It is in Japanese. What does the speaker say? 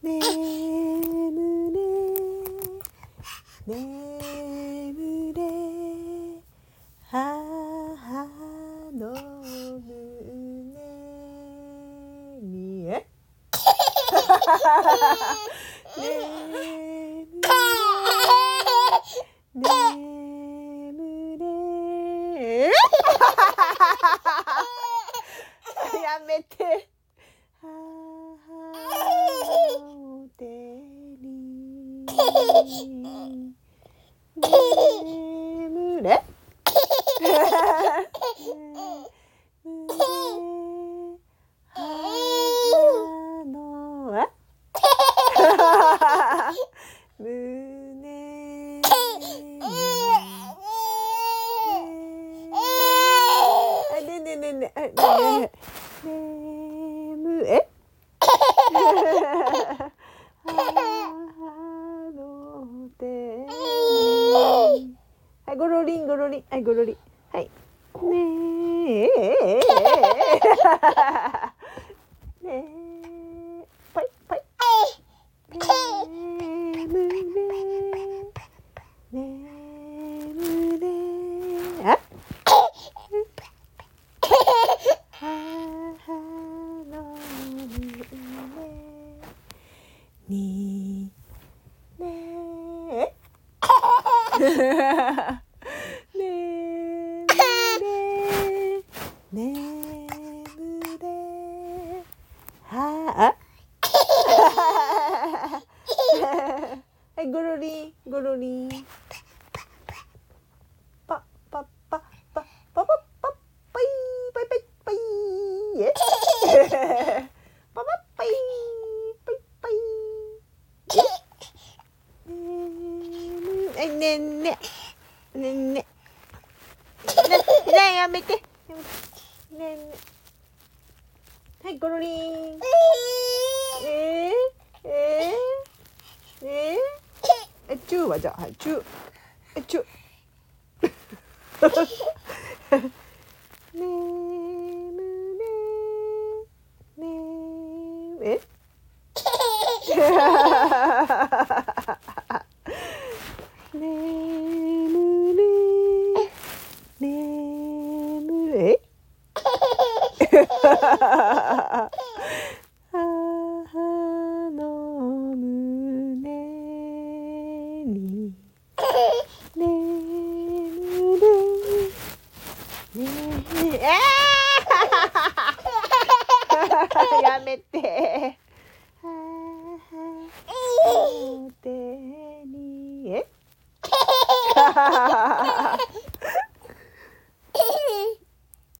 眠れ眠れ母の胸にえ眠れ眠れやめて母の手に眠れ？母のえ胸あねねねねあねね眠ごろりんごろりんはいごろりんはい。ねえ。ねえ。パイパイ。ねえ。眠れ。あえ。ねえ。いゴロリゴロリンパパパパパパパパイパイパイパイえ？パパパイパイパイ。え 眠えねんねねんねななやめて。ねんねはいゴロリンえー、えー、えー、えチ中はじゃあはい中。えーねむねねえねむねねむえにねえねええあやめてにえ